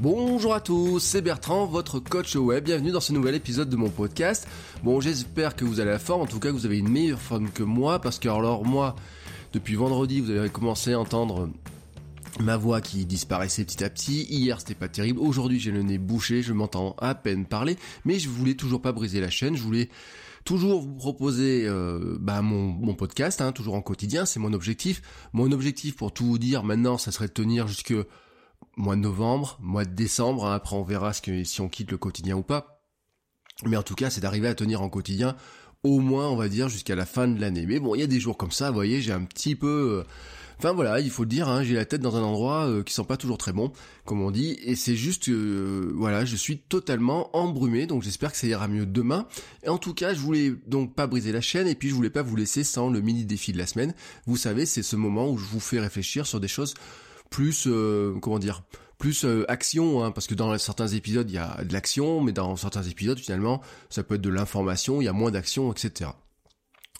Bonjour à tous, c'est Bertrand, votre coach web. Bienvenue dans ce nouvel épisode de mon podcast. Bon, j'espère que vous allez la forme, en tout cas vous avez une meilleure forme que moi, parce que alors moi, depuis vendredi, vous avez commencé à entendre ma voix qui disparaissait petit à petit. Hier, c'était pas terrible. Aujourd'hui, j'ai le nez bouché, je m'entends à peine parler, mais je voulais toujours pas briser la chaîne. Je voulais toujours vous proposer euh, bah, mon, mon podcast, hein, toujours en quotidien. C'est mon objectif. Mon objectif, pour tout vous dire, maintenant, ça serait de tenir jusque mois de novembre, mois de décembre. Hein. après, on verra ce que, si on quitte le quotidien ou pas. Mais en tout cas, c'est d'arriver à tenir en quotidien au moins, on va dire, jusqu'à la fin de l'année. Mais bon, il y a des jours comme ça, vous voyez, j'ai un petit peu... Euh, enfin voilà, il faut le dire, hein, j'ai la tête dans un endroit euh, qui sent pas toujours très bon, comme on dit, et c'est juste, euh, voilà, je suis totalement embrumé, donc j'espère que ça ira mieux demain. Et en tout cas, je voulais donc pas briser la chaîne, et puis je voulais pas vous laisser sans le mini défi de la semaine. Vous savez, c'est ce moment où je vous fais réfléchir sur des choses plus, comment dire, plus euh, action, hein, parce que dans certains épisodes il y a de l'action, mais dans certains épisodes finalement ça peut être de l'information, il y a moins d'action, etc.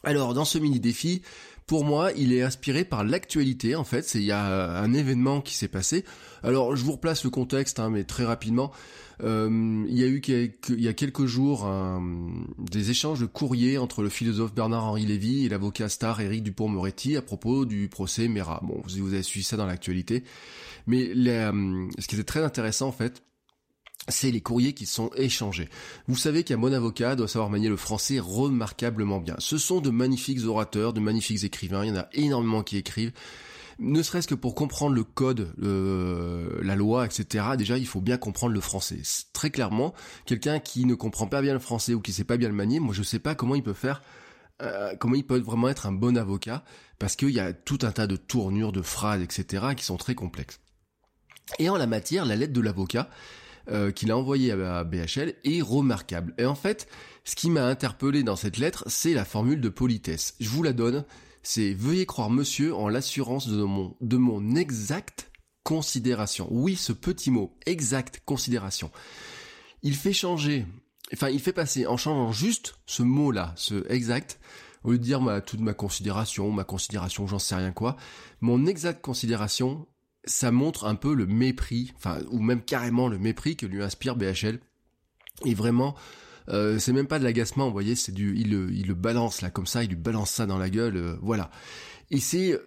Alors dans ce mini défi, pour moi, il est inspiré par l'actualité en fait. Il y a un événement qui s'est passé. Alors je vous replace le contexte, hein, mais très rapidement. Euh, il y a eu il y a quelques jours des échanges de courriers entre le philosophe Bernard-Henri Lévy et l'avocat star Éric Dupont-Moretti à propos du procès Mera. Bon, vous, vous avez suivi ça dans l'actualité. Mais euh, ce qui était très intéressant en fait, c'est les courriers qui sont échangés. Vous savez qu'un bon avocat doit savoir manier le français remarquablement bien. Ce sont de magnifiques orateurs, de magnifiques écrivains, il y en a énormément qui écrivent. Ne serait-ce que pour comprendre le code, la loi, etc. Déjà, il faut bien comprendre le français. Très clairement, quelqu'un qui ne comprend pas bien le français ou qui sait pas bien le manier, moi je sais pas comment il peut faire euh, comment il peut vraiment être un bon avocat, parce qu'il y a tout un tas de tournures, de phrases, etc., qui sont très complexes. Et en la matière, la lettre de l'avocat euh, qu'il a envoyée à BHL est remarquable. Et en fait, ce qui m'a interpellé dans cette lettre, c'est la formule de politesse. Je vous la donne. C'est veuillez croire monsieur en l'assurance de mon, de mon exacte considération. Oui, ce petit mot, exacte considération. Il fait changer, enfin, il fait passer en changeant juste ce mot-là, ce exact, au lieu de dire toute ma considération, ma considération, j'en sais rien quoi, mon exacte considération ça montre un peu le mépris, enfin, ou même carrément le mépris que lui inspire BHL. Et vraiment, euh, c'est même pas de l'agacement, vous voyez, c'est du, il le, il le balance là comme ça, il lui balance ça dans la gueule, euh, voilà. Et c'est,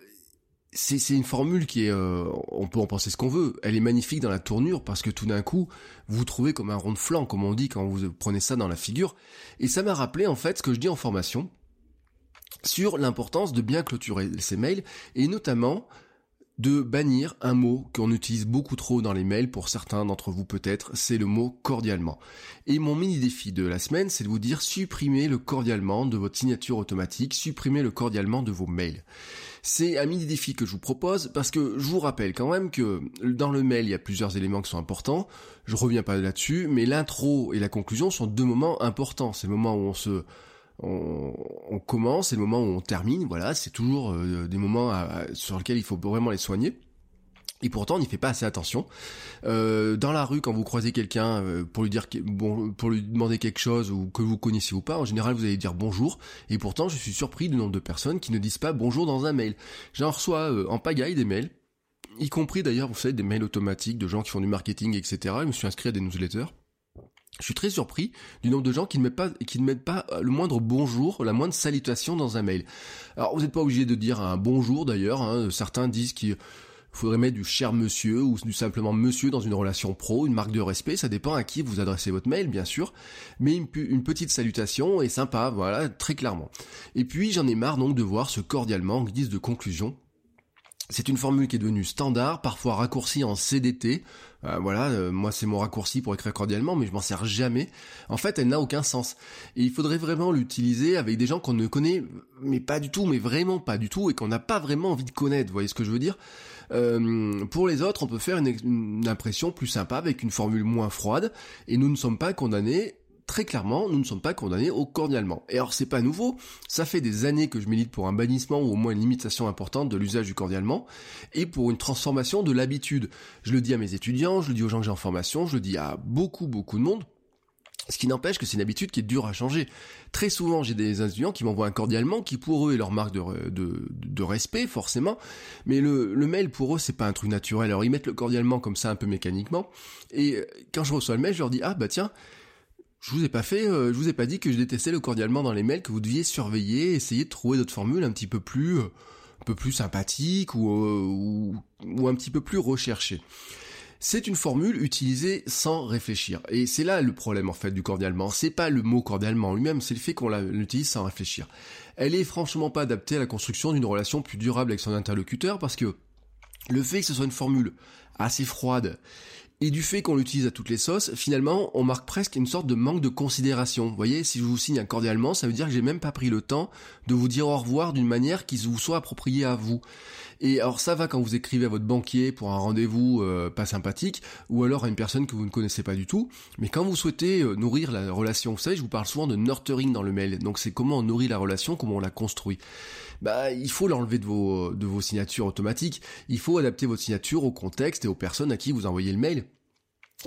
c'est, une formule qui est, euh, on peut en penser ce qu'on veut. Elle est magnifique dans la tournure parce que tout d'un coup, vous vous trouvez comme un rond de flanc, comme on dit quand vous prenez ça dans la figure. Et ça m'a rappelé en fait ce que je dis en formation sur l'importance de bien clôturer ses mails et notamment de bannir un mot qu'on utilise beaucoup trop dans les mails pour certains d'entre vous peut-être, c'est le mot cordialement. Et mon mini défi de la semaine, c'est de vous dire supprimez le cordialement de votre signature automatique, supprimez le cordialement de vos mails. C'est un mini défi que je vous propose parce que je vous rappelle quand même que dans le mail, il y a plusieurs éléments qui sont importants. Je reviens pas là-dessus, mais l'intro et la conclusion sont deux moments importants. C'est le moment où on se on, commence et le moment où on termine, voilà, c'est toujours euh, des moments sur lesquels il faut vraiment les soigner. Et pourtant, on n'y fait pas assez attention. Euh, dans la rue, quand vous croisez quelqu'un euh, pour lui dire bon, pour lui demander quelque chose ou que vous connaissez ou pas, en général, vous allez dire bonjour. Et pourtant, je suis surpris du nombre de personnes qui ne disent pas bonjour dans un mail. J'en reçois en pagaille des mails, y compris d'ailleurs, vous savez, des mails automatiques de gens qui font du marketing, etc. Je me suis inscrit à des newsletters. Je suis très surpris du nombre de gens qui ne mettent pas, pas le moindre bonjour, la moindre salutation dans un mail. Alors vous n'êtes pas obligé de dire un bonjour d'ailleurs. Hein. Certains disent qu'il faudrait mettre du cher monsieur ou simplement monsieur dans une relation pro, une marque de respect. Ça dépend à qui vous adressez votre mail, bien sûr. Mais une, une petite salutation est sympa, voilà, très clairement. Et puis j'en ai marre donc de voir ce cordialement en guise de conclusion C'est une formule qui est devenue standard, parfois raccourcie en CDT. Euh, voilà, euh, moi c'est mon raccourci pour écrire cordialement, mais je m'en sers jamais. En fait, elle n'a aucun sens. Et il faudrait vraiment l'utiliser avec des gens qu'on ne connaît, mais pas du tout, mais vraiment pas du tout, et qu'on n'a pas vraiment envie de connaître. Vous voyez ce que je veux dire? Euh, Pour les autres, on peut faire une, une impression plus sympa avec une formule moins froide, et nous ne sommes pas condamnés très clairement, nous ne sommes pas condamnés au cordialement. Et alors c'est pas nouveau, ça fait des années que je milite pour un bannissement ou au moins une limitation importante de l'usage du cordialement et pour une transformation de l'habitude. Je le dis à mes étudiants, je le dis aux gens que j'ai en formation, je le dis à beaucoup beaucoup de monde. Ce qui n'empêche que c'est une habitude qui est dure à changer. Très souvent, j'ai des étudiants qui m'envoient un cordialement, qui pour eux est leur marque de, respect, forcément. Mais le, mail, pour eux, c'est pas un truc naturel. Alors, ils mettent le cordialement comme ça, un peu mécaniquement. Et quand je reçois le mail, je leur dis, ah, bah tiens, je vous ai pas fait, euh, je vous ai pas dit que je détestais le cordialement dans les mails, que vous deviez surveiller, essayer de trouver d'autres formules un petit peu plus, euh, un peu plus sympathiques ou, euh, ou, ou un petit peu plus recherchées. C'est une formule utilisée sans réfléchir. Et c'est là le problème en fait du cordialement. C'est pas le mot cordialement lui-même, c'est le fait qu'on l'utilise sans réfléchir. Elle est franchement pas adaptée à la construction d'une relation plus durable avec son interlocuteur parce que le fait que ce soit une formule assez froide et du fait qu'on l'utilise à toutes les sauces, finalement, on marque presque une sorte de manque de considération. Vous voyez, si je vous signe un cordialement, ça veut dire que j'ai même pas pris le temps de vous dire au revoir d'une manière qui vous soit appropriée à vous. Et alors ça va quand vous écrivez à votre banquier pour un rendez-vous euh, pas sympathique, ou alors à une personne que vous ne connaissez pas du tout. Mais quand vous souhaitez euh, nourrir la relation, vous savez, je vous parle souvent de nurturing dans le mail. Donc c'est comment on nourrit la relation, comment on la construit bah il faut l'enlever de vos de vos signatures automatiques. Il faut adapter votre signature au contexte et aux personnes à qui vous envoyez le mail.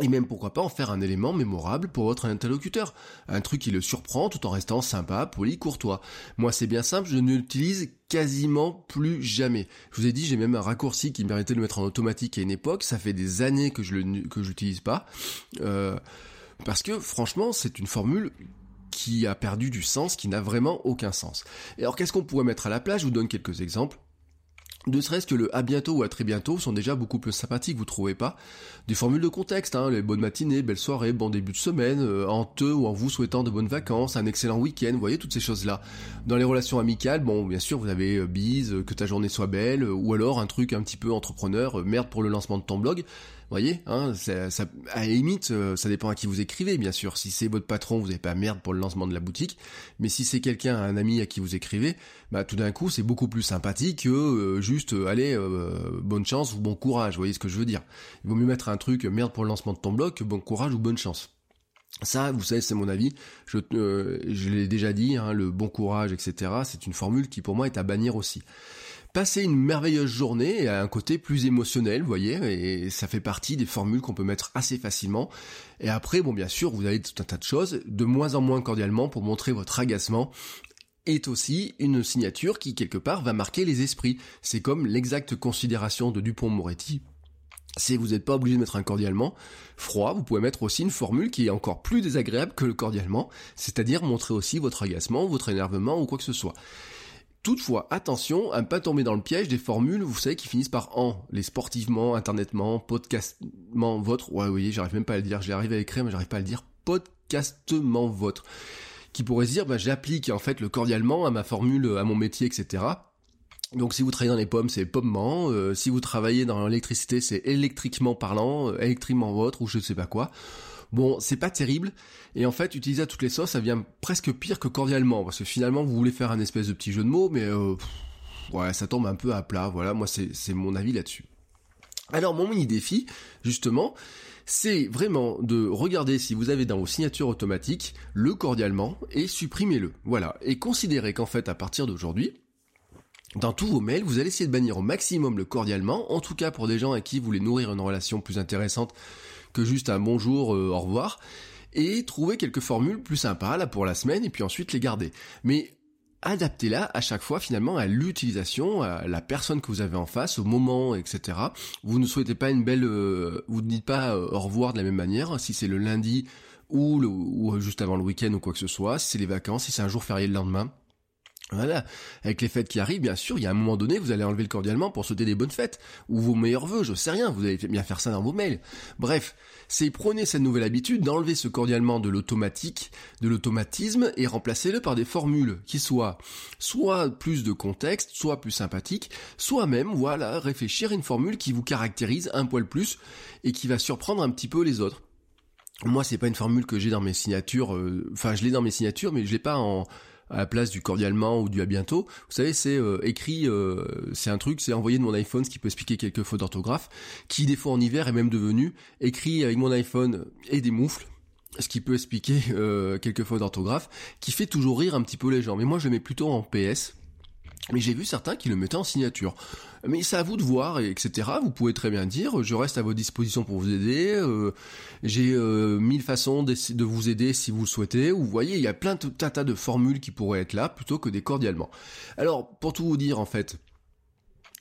Et même pourquoi pas en faire un élément mémorable pour votre interlocuteur. Un truc qui le surprend tout en restant sympa, poli, courtois. Moi c'est bien simple, je ne l'utilise quasiment plus jamais. Je vous ai dit, j'ai même un raccourci qui me permettait de le mettre en automatique à une époque. Ça fait des années que je le que pas. Euh, parce que franchement, c'est une formule qui a perdu du sens, qui n'a vraiment aucun sens. Et alors qu'est-ce qu'on pourrait mettre à la place? Je vous donne quelques exemples. Ne serait-ce que le à bientôt ou à très bientôt sont déjà beaucoup plus sympathiques, vous trouvez pas? Des formules de contexte, hein, les bonnes matinées, belles soirées, bon début de semaine, euh, en te ou en vous souhaitant de bonnes vacances, un excellent week-end, vous voyez toutes ces choses-là. Dans les relations amicales, bon bien sûr vous avez euh, bise, que ta journée soit belle, ou alors un truc un petit peu entrepreneur, euh, merde pour le lancement de ton blog voyez, hein, ça, à la limite, euh, ça dépend à qui vous écrivez, bien sûr. Si c'est votre patron, vous n'avez pas merde pour le lancement de la boutique. Mais si c'est quelqu'un, un ami à qui vous écrivez, bah tout d'un coup, c'est beaucoup plus sympathique que euh, juste, euh, allez, bonne chance ou bon courage. Vous voyez ce que je veux dire Il vaut mieux mettre un truc merde pour le lancement de ton blog que bon courage ou bonne chance. Ça, vous savez, c'est mon avis. Je, je l'ai déjà dit, hein, le bon courage, etc. C'est une formule qui pour moi est à bannir aussi passer une merveilleuse journée à un côté plus émotionnel, vous voyez, et ça fait partie des formules qu'on peut mettre assez facilement. Et après, bon, bien sûr, vous avez tout un tas de choses, de moins en moins cordialement pour montrer votre agacement est aussi une signature qui quelque part va marquer les esprits. C'est comme l'exacte considération de Dupont-Moretti. Si vous n'êtes pas obligé de mettre un cordialement froid, vous pouvez mettre aussi une formule qui est encore plus désagréable que le cordialement, c'est-à-dire montrer aussi votre agacement, votre énervement ou quoi que ce soit. Toutefois, attention à ne pas tomber dans le piège des formules, vous savez, qui finissent par en. Les sportivement, internetement, podcastement, votre. Ouais, oui, j'arrive même pas à le dire. J'arrive à l'écrire, mais j'arrive pas à le dire. Podcastement votre. Qui pourrait se dire, bah, j'applique en fait le cordialement à ma formule, à mon métier, etc. Donc si vous travaillez dans les pommes, c'est pommement. Euh, si vous travaillez dans l'électricité, c'est électriquement parlant, euh, électriquement votre, ou je ne sais pas quoi. Bon, c'est pas terrible. Et en fait, utiliser à toutes les sauces, ça vient presque pire que cordialement. Parce que finalement, vous voulez faire un espèce de petit jeu de mots, mais euh, ouais, ça tombe un peu à plat. Voilà, moi, c'est mon avis là-dessus. Alors, mon mini défi, justement, c'est vraiment de regarder si vous avez dans vos signatures automatiques le cordialement et supprimez-le. Voilà. Et considérez qu'en fait, à partir d'aujourd'hui, dans tous vos mails, vous allez essayer de bannir au maximum le cordialement, en tout cas pour des gens à qui vous voulez nourrir une relation plus intéressante que juste un bonjour, euh, au revoir, et trouver quelques formules plus sympas là pour la semaine et puis ensuite les garder. Mais adaptez-la à chaque fois finalement à l'utilisation, à la personne que vous avez en face, au moment, etc. Vous ne souhaitez pas une belle, euh, vous ne dites pas euh, au revoir de la même manière si c'est le lundi ou, le, ou juste avant le week-end ou quoi que ce soit, si c'est les vacances, si c'est un jour férié le lendemain. Voilà, avec les fêtes qui arrivent, bien sûr, il y a un moment donné, vous allez enlever le cordialement pour souhaiter des bonnes fêtes, ou vos meilleurs vœux, je sais rien, vous allez bien faire ça dans vos mails. Bref, c'est prenez cette nouvelle habitude d'enlever ce cordialement de l'automatique, de l'automatisme, et remplacez-le par des formules qui soient soit plus de contexte, soit plus sympathiques, soit même, voilà, réfléchir à une formule qui vous caractérise un poil plus, et qui va surprendre un petit peu les autres. Moi, c'est pas une formule que j'ai dans mes signatures, euh, enfin, je l'ai dans mes signatures, mais je l'ai pas en à la place du cordialement ou du à bientôt. Vous savez, c'est euh, écrit, euh, c'est un truc, c'est envoyé de mon iPhone, ce qui peut expliquer quelques fautes d'orthographe, qui des fois en hiver est même devenu écrit avec mon iPhone et des moufles ce qui peut expliquer euh, quelques fautes d'orthographe, qui fait toujours rire un petit peu les gens. Mais moi je mets plutôt en PS, mais j'ai vu certains qui le mettaient en signature. Mais c'est à vous de voir, etc. Vous pouvez très bien dire, je reste à votre disposition pour vous aider. Euh, j'ai euh, mille façons de vous aider si vous le souhaitez. Vous voyez, il y a plein de tas de formules qui pourraient être là plutôt que des cordialement. Alors, pour tout vous dire, en fait,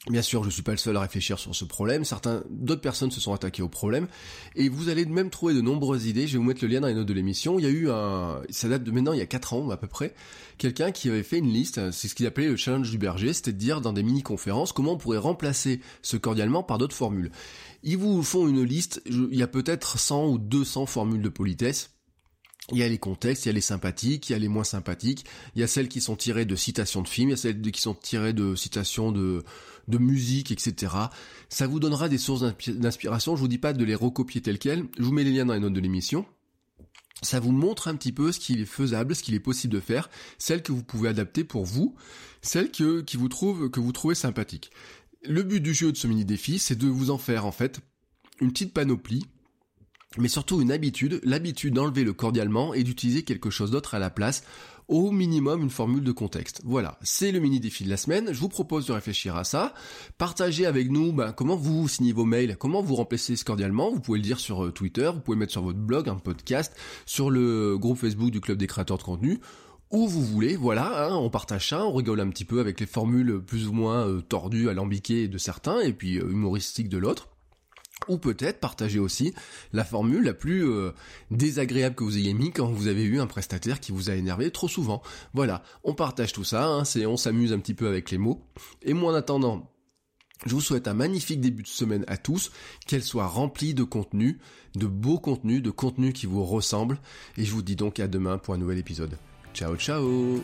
Bien sûr, je suis pas le seul à réfléchir sur ce problème. Certains, d'autres personnes se sont attaquées au problème, et vous allez même trouver de nombreuses idées. Je vais vous mettre le lien dans les notes de l'émission. Il y a eu un, ça date de maintenant il y a 4 ans à peu près, quelqu'un qui avait fait une liste. C'est ce qu'il appelait le challenge du berger, c'était de dire dans des mini-conférences comment on pourrait remplacer ce cordialement par d'autres formules. Ils vous font une liste. Il y a peut-être 100 ou 200 formules de politesse il y a les contextes, il y a les sympathiques, il y a les moins sympathiques, il y a celles qui sont tirées de citations de films, il y a celles qui sont tirées de citations de, de musique, etc. Ça vous donnera des sources d'inspiration, je vous dis pas de les recopier telles quelles, je vous mets les liens dans les notes de l'émission. Ça vous montre un petit peu ce qu'il est faisable, ce qu'il est possible de faire, celles que vous pouvez adapter pour vous, celles que, qui vous trouvent, que vous trouvez sympathiques. Le but du jeu de ce mini défi, c'est de vous en faire, en fait, une petite panoplie mais surtout une habitude, l'habitude d'enlever le cordialement et d'utiliser quelque chose d'autre à la place, au minimum une formule de contexte. Voilà, c'est le mini défi de la semaine, je vous propose de réfléchir à ça, partagez avec nous ben, comment vous signez vos mails, comment vous remplacez ce cordialement, vous pouvez le dire sur euh, Twitter, vous pouvez mettre sur votre blog, un podcast, sur le groupe Facebook du Club des créateurs de contenu, où vous voulez, voilà, hein, on partage ça, on rigole un petit peu avec les formules plus ou moins euh, tordues, alambiquées de certains, et puis euh, humoristiques de l'autre ou peut-être partager aussi la formule la plus euh, désagréable que vous ayez mis quand vous avez eu un prestataire qui vous a énervé trop souvent. Voilà, on partage tout ça, hein, c'est on s'amuse un petit peu avec les mots. Et moi en attendant, je vous souhaite un magnifique début de semaine à tous, qu'elle soit remplie de contenu, de beaux contenus, de contenus qui vous ressemblent, et je vous dis donc à demain pour un nouvel épisode. Ciao ciao